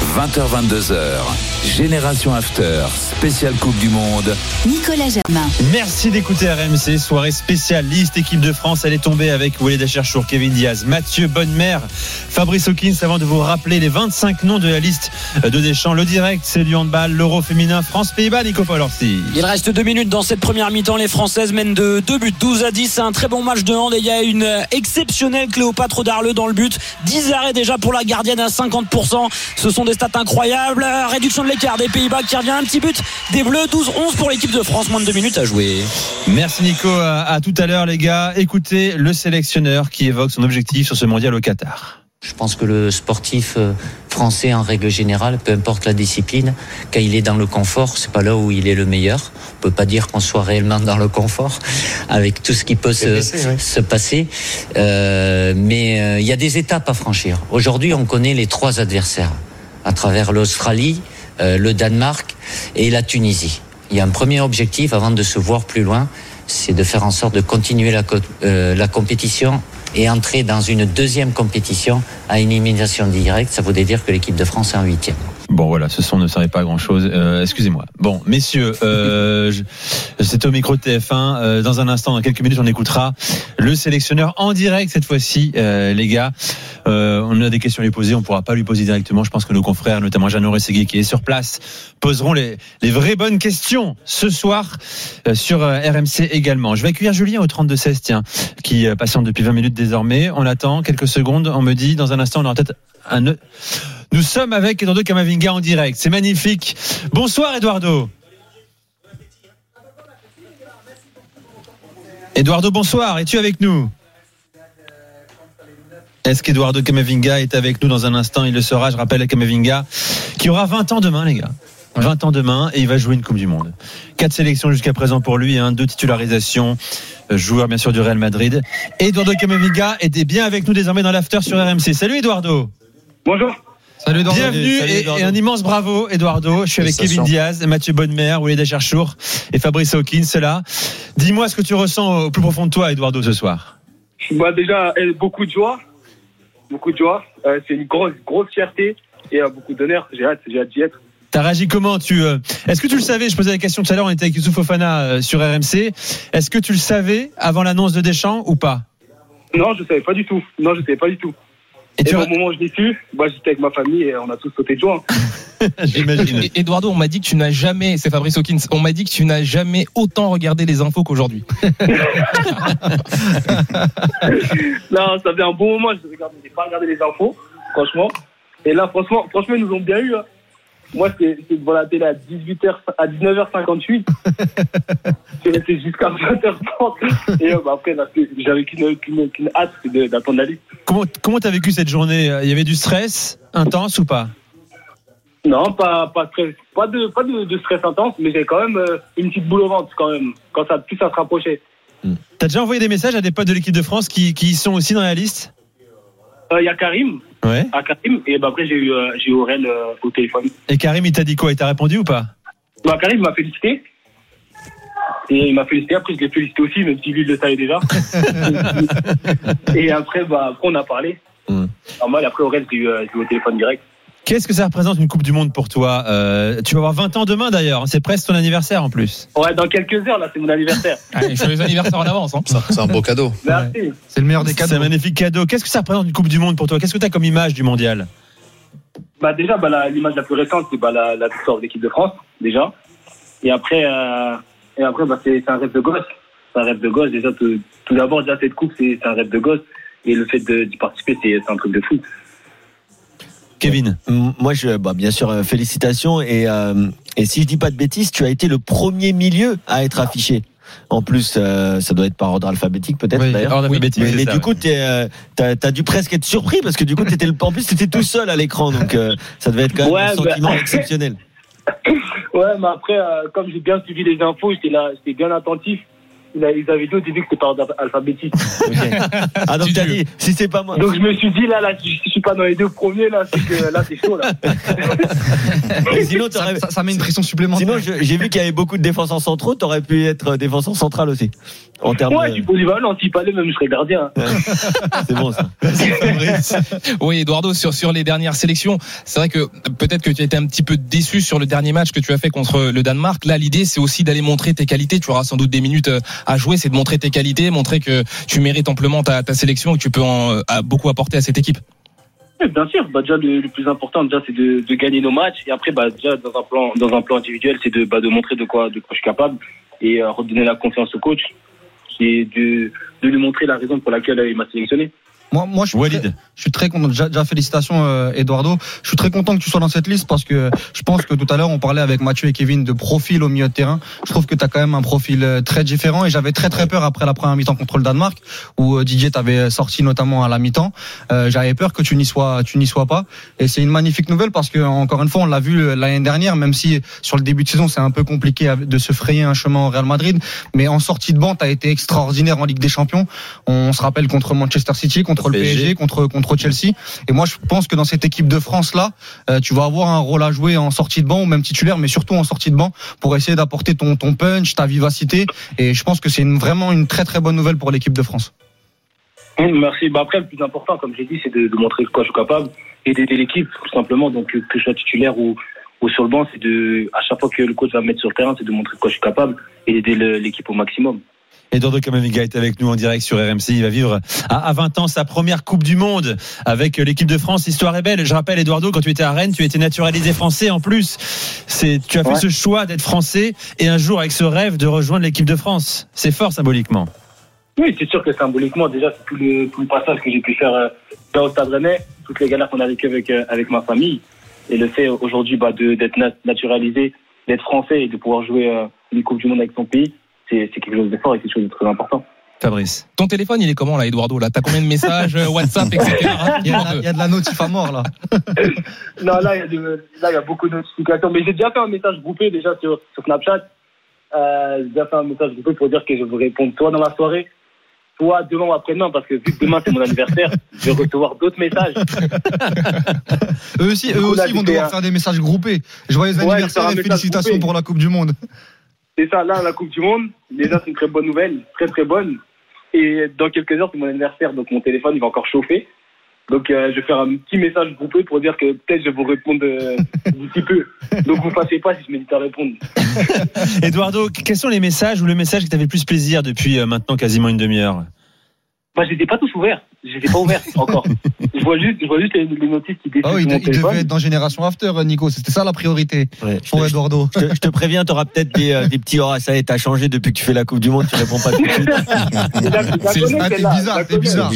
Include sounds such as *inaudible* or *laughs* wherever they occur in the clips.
20h22h. Génération After. Spécial Coupe du Monde. Nicolas Germain. Merci d'écouter RMC, soirée spécialiste équipe de France. Elle est tombée avec Walid Acharchour, Kevin Diaz, Mathieu Bonnemer, Fabrice Hawkins. Avant de vous rappeler les 25 noms de la liste de Deschamps, le direct, c'est du handball, l'euro féminin, France-Pays-Bas, Nico Paul-Orsi. Il reste deux minutes dans cette première mi-temps. Les Françaises mènent de 2 buts, 12 à 10. C'est un très bon match de hand et il y a une exceptionnelle Cléopâtre Darleux dans le but. 10 arrêts déjà pour la gardienne à 50%. Ce sont des stats incroyables. Réduction de l'écart des Pays-Bas qui revient un petit but des Bleus. 12-11 pour l'équipe de France. Moins de 2 minutes à jouer. Merci Nico, à, à tout à l'heure les gars. Écoutez le sélectionneur qui évoque son objectif sur ce mondial au Qatar. Je pense que le sportif euh, français, en règle générale, peu importe la discipline, quand il est dans le confort, c'est pas là où il est le meilleur. On peut pas dire qu'on soit réellement dans le confort avec tout ce qui peut se, se passer. Euh, mais euh, il y a des étapes à franchir. Aujourd'hui, on connaît les trois adversaires à travers l'Australie, euh, le Danemark et la Tunisie. Il y a un premier objectif avant de se voir plus loin, c'est de faire en sorte de continuer la, euh, la compétition et entrer dans une deuxième compétition à élimination directe. Ça voudrait dire que l'équipe de France est en huitième. Bon voilà, ce son ne savait pas grand-chose. Euh, Excusez-moi. Bon, messieurs, euh, *laughs* je- c'est au micro de TF1. Euh, dans un instant, dans quelques minutes, on écoutera le sélectionneur en direct cette fois-ci, euh, les gars. Euh, on a des questions à lui poser, on pourra pas lui poser directement. Je pense que nos confrères, notamment Jeannot Rességui qui est sur place, poseront les, les vraies bonnes questions ce soir euh, sur RMC également. Je vais accueillir Julien au 32-16, tiens, qui euh, patiente depuis 20 minutes désormais. On attend quelques secondes. On me dit, dans un instant, on aura peut-être un... Nous sommes avec Eduardo Camavinga en direct. C'est magnifique. Bonsoir Eduardo. Eduardo, bonsoir. Es-tu avec nous? Est-ce qu'Eduardo Camavinga est avec nous dans un instant? Il le sera. Je rappelle à Camavinga qui aura 20 ans demain, les gars. 20 ans demain et il va jouer une Coupe du Monde. Quatre sélections jusqu'à présent pour lui, hein, deux titularisations, euh, joueur bien sûr du Real Madrid. Eduardo Camavinga était bien avec nous désormais dans l'after sur RMC. Salut Eduardo. Bonjour. Salut Bienvenue et, et un immense bravo Eduardo. Je suis avec Kevin Diaz, Mathieu Bonnemer, Walid Acharchour et Fabrice Hawkins là. Dis-moi ce que tu ressens au plus profond de toi Eduardo ce soir. Bah déjà, euh, beaucoup de joie. Beaucoup de joie. Euh, c'est une grosse, grosse fierté et euh, beaucoup d'honneur. J'ai hâte, j'ai hâte d'y être. T'as réagi comment? Tu euh, Est-ce que tu le savais? Je posais la question tout à l'heure. On était avec Youssouf Fofana euh, sur RMC. Est-ce que tu le savais avant l'annonce de Deschamps ou pas? Non, je savais pas du tout. Non, je savais pas du tout. Et Et, tu au moment où je l'ai su, bah, j'étais avec ma famille et on a tous sauté de joie. *laughs* J'imagine. Et- Eduardo, on m'a dit que tu n'as jamais, c'est Fabrice Hawkins, on m'a dit que tu n'as jamais autant regardé les infos qu'aujourd'hui. *laughs* *laughs* Non, ça fait un bon moment. Je j'ai pas regardé les infos, franchement. Et là, franchement, franchement, ils nous ont bien eu. hein. Moi, c'est c'est devant la télé à 18h, à 19h58. J'ai resté jusqu'à 20h30. Et euh, bah, après, c'est- j'avais qu'une hâte, c'est d'attendre la liste. Comment comment t'as vécu cette journée? Il y avait du stress intense ou pas? Non, pas, pas, stress, pas, de, pas de, de stress intense, mais j'ai quand même euh, une petite boule au ventre quand même, quand ça plus à se rapprocher. T'as déjà envoyé des messages à des potes de l'équipe de France qui, qui sont aussi dans la liste? Euh, Il y a Karim, Ouais. à Karim, et bah, après j'ai eu, euh, j'ai eu Aurel euh, au téléphone. Et Karim, il t'a dit quoi? Il t'a répondu ou pas? Bah, Karim m'a félicité. Et il m'a félicité, après je l'ai félicité aussi, même si lui il le savait déjà. *laughs* et après, bah, après on a parlé. Mm. Normal, après Aurel, j'ai eu, j'ai eu au téléphone direct. Qu'est-ce que ça représente une Coupe du Monde pour toi Euh, Tu vas avoir 20 ans demain d'ailleurs, c'est presque ton anniversaire en plus. Ouais, dans quelques heures, là, c'est mon anniversaire. *laughs* Allez, joyeux anniversaire en avance. Hein. C'est un beau cadeau. Merci. C'est le meilleur des C'est cadeaux. un magnifique cadeau. Qu'est-ce que ça représente une Coupe du Monde pour toi? Qu'est-ce que tu as comme image du mondial? Bah déjà, bah, la- l'image la plus récente, c'est bah, la, la victoire de l'équipe de France, déjà. Et après, euh, et après bah, c'est c'est un rêve de gosse. C'est un rêve de gosse. Déjà, tout, tout d'abord, déjà, cette coupe, c'est c'est un rêve de gosse. Et le fait de- d'y participer, c'est c'est un truc de fou. Kevin Moi, je, bah, bien sûr, euh, félicitations. Et, euh, et si je dis pas de bêtises, tu as été le premier milieu à être affiché. En plus, euh, ça doit être par ordre alphabétique, peut-être Oui, d'ailleurs. alphabétique, Mais, mais ça, du coup, t'es, euh, t'as as dû presque être surpris parce que du coup, étais le, en plus, t'étais tout seul à l'écran, donc euh, ça devait être quand même Ouais, un bah- sentiment *laughs* exceptionnel. Ouais, mais après, euh, comme j'ai bien suivi les infos, j'étais là, j'étais bien attentif. Ils avaient dit au début que c'était par ordre alphabétique. *laughs* Ok. Ah donc Tu t'as dit, si c'est pas moi. Donc je me suis dit, là, là, si je suis pas pas dans les deux premiers, là, c'est que là, c'est chaud, là. *laughs* Et sinon, Ça, ça- ça met une pression supplémentaire. sinon j'ai vu qu'il y avait beaucoup de défenseurs centraux. T'aurais pu être défenseur central aussi. En termes Ouais, de... suis polyvalent, s'il fallait, même, je serais gardien. *laughs* C'est bon ça. Oui, Eduardo, sur, sur les dernières sélections, c'est vrai que peut-être que tu as été un petit peu déçu sur le dernier match que tu as fait contre le Danemark. Là, l'idée, c'est aussi d'aller montrer tes qualités. Tu auras sans doute des minutes euh, à jouer, c'est de montrer tes qualités, montrer que tu mérites amplement ta, sélection et que tu peux en, à- beaucoup apporter à cette équipe. Bien sûr, bah, déjà, le, plus important, déjà, c'est de, gagner nos matchs. Et après, bah, déjà, dans un plan, dans un plan individuel, c'est de, bah, de montrer de quoi, de quoi je suis capable et euh, redonner la confiance au coach. Et de, de lui montrer la raison pour laquelle il m'a sélectionné. Moi, moi, je suis Walid. très, je suis très content. Déjà, félicitations, euh, Eduardo. Je suis très content que tu sois dans cette liste parce que je pense que tout à l'heure, on parlait avec Mathieu et Kevin de profil au milieu de terrain. Je trouve que tu as quand même un profil euh, très différent et j'avais très très peur après la première mi-temps contre le Danemark où euh, Didier t'avait sorti notamment à la mi-temps. Euh, j'avais peur que tu n'y sois, tu n'y sois pas. Et c'est une magnifique nouvelle parce que encore une fois, on l'a vu euh, l'année dernière, même si sur le début de saison, c'est un peu compliqué de se frayer un chemin au Real Madrid. Mais en sortie de banc, tu as été extraordinaire en Ligue des Champions. On se rappelle contre Manchester City, contre le PSG. PSG, contre contre Chelsea. Et moi, je pense que dans cette équipe de France là, euh, tu vas avoir un rôle à jouer en sortie de banc ou même titulaire, mais surtout en sortie de banc pour essayer d'apporter ton ton punch, ta vivacité. Et je pense que c'est une- vraiment une très très bonne nouvelle pour l'équipe de France. Merci. Bah, après, le plus important, comme j'ai dit, c'est de, de montrer de quoi je suis capable et d'aider l'équipe, tout simplement. Donc, que, je sois titulaire ou, ou sur le banc, c'est de, à chaque fois que le coach va me mettre sur le terrain, c'est de montrer de quoi je suis capable et d'aider l'équipe au maximum. Eduardo Camavinga est avec nous en direct sur RMC. Il va vivre à, à 20 ans sa première Coupe du Monde avec l'équipe de France. L'histoire est belle. Je rappelle, Eduardo, quand tu étais à Rennes, tu étais naturalisé français en plus. C'est, tu as fait Ouais. ce choix d'être français et un jour avec ce rêve de rejoindre l'équipe de France. C'est fort symboliquement. Oui, c'est sûr que symboliquement, déjà, c'est tout le, tout le passage que j'ai pu faire euh, dans le Stade Rennais, toutes les galères qu'on a vécues avec, euh, avec ma famille, et le fait aujourd'hui bah, de- d'être nat- naturalisé, d'être français et de pouvoir jouer euh, une Coupe du Monde avec son pays, c'est quelque chose de fort et quelque chose de très important. Fabrice. Ton téléphone, il est comment là, Eduardo Là, t'as combien de messages, euh, WhatsApp, etc. Il y a, il y a de la notif à mort là. *laughs* Non, là, il y, a de- là, il y a beaucoup de notifications, mais j'ai déjà fait un message groupé déjà sur, sur Snapchat. Euh, j'ai déjà fait un message groupé pour dire que je vous réponds toi dans la soirée, toi demain ou après-demain, parce que vu que demain c'est mon anniversaire, je vais recevoir d'autres messages. *laughs* Eux aussi, eux coup, là, aussi vont devoir faire des messages groupés. Joyeux Ouais, anniversaire et félicitations groupé. pour la Coupe du Monde. C'est ça, là, la Coupe du Monde, déjà, c'est une très bonne nouvelle, très très bonne. Et dans quelques heures, c'est mon anniversaire, donc mon téléphone, il va encore chauffer. Donc, euh, je vais faire un petit message groupé pour dire que peut-être je vais vous répondre euh, d'ici peu. Donc, vous ne fâchez pas si je m'hésite à répondre. *laughs* Eduardo, quels sont les messages ou le message qui t'avait le plus plaisir depuis euh, maintenant quasiment une demi-heure? Moi, les ai pas tous ouverts. Les ai pas ouverts encore. *laughs* Je vois juste, je vois juste les, les notices qui défilent Ah oui, il, il devait être dans Génération After, Nico. C'était ça la priorité Ouais, je, te, Eduardo. je te- je te préviens, t'auras peut-être des, euh, des petits. Oh, ça y est, t'as changé depuis que tu fais la Coupe du Monde. Tu réponds pas tout de suite. *laughs* C'est- ah, bizarre, connais. bizarre.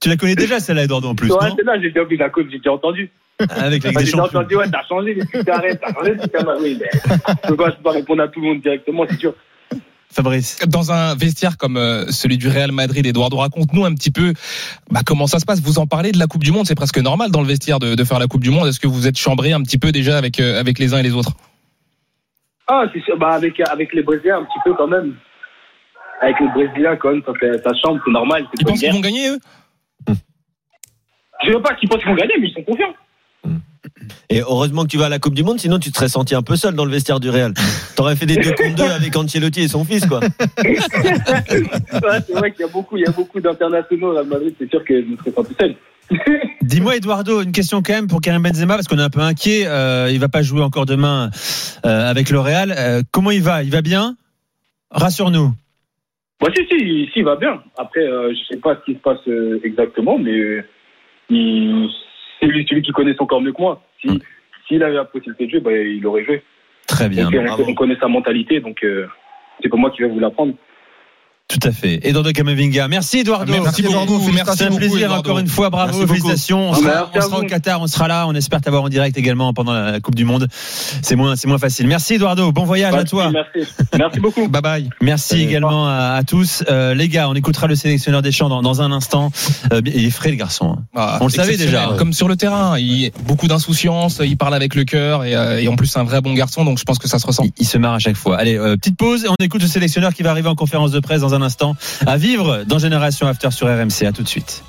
Tu la connais déjà celle-là, Eduardo, en plus, Ouais, non celle-là, j'ai déjà vu la coupe, j'ai déjà entendu. Avec la Ligue J'ai entendu, ouais, t'as changé les t'as changé les trucs, t'as- oui, mais je peux pas, je peux pas répondre à tout le monde directement, c'est sûr. Fabrice. Dans un vestiaire comme euh, celui du Real Madrid, Eduardo, raconte-nous un petit peu bah, comment ça se passe. Vous en parlez de la Coupe du Monde, c'est presque normal dans le vestiaire de, de faire la Coupe du Monde. Est-ce que vous êtes chambré un petit peu déjà avec, euh, avec les uns et les autres? Ah, c'est sûr, bah, avec, avec les Brésiliens, un petit peu quand même. Avec les Brésiliens, quand même, ça, ça chambre, c'est normal, Ils pensent qu'ils vont gagner, eux? Je veux pas qu'ils pensent qu'ils vont gagner, mais ils sont confiants. Et heureusement que tu vas à la Coupe du Monde, sinon tu te serais senti un peu seul dans le vestiaire du Real. T'aurais fait des deux contre deux avec Ancelotti et son fils, quoi. *laughs* Ouais, c'est vrai qu'il y a beaucoup, il y a beaucoup d'internationaux au Real Madrid, c'est sûr que je me serais pas tout seul. *laughs* Dis-moi, Eduardo, une question quand même pour Karim Benzema, parce qu'on est un peu inquiet. Euh, il va pas jouer encore demain euh, avec le Real. Euh, comment il va? Il va bien? Rassure-nous. Bah, si, si, si, il va bien. Après, euh, je sais pas ce qui se passe euh, exactement, mais euh, il, c'est lui, celui qui connaît son corps mieux que moi. Si, s'il avait la possibilité de jouer, bah, il aurait joué. Très bien. Donc, on connaît sa mentalité, donc euh, c'est pas moi qui vais vous l'apprendre. Tout à fait. Eduardo Camavinga. Merci, Eduardo. Merci, Eduardo. beaucoup. C'est Félicitations un beaucoup, plaisir Eduardo. encore une fois, bravo, Merci félicitations. On Merci sera, on au Qatar, on sera là, on espère t'avoir en direct également pendant la Coupe du Monde. C'est moins, c'est moins facile. Merci Eduardo, bon voyage à toi. Merci. Merci beaucoup. *laughs* Bye bye. Merci également à, à tous. Euh, les gars, on écoutera le sélectionneur des champs dans, dans un instant. Euh, il est frais le garçon. hein. Ah, On le savait déjà. Comme sur le terrain, il beaucoup d'insouciance, il parle avec le cœur et, euh, et en plus c'est un vrai bon garçon, donc je pense que ça se ressent. Il, il se marre à chaque fois. Allez, euh, petite pause et on écoute le sélectionneur qui va arriver en conférence de presse dans À vivre dans Génération After sur RMC. À tout de suite.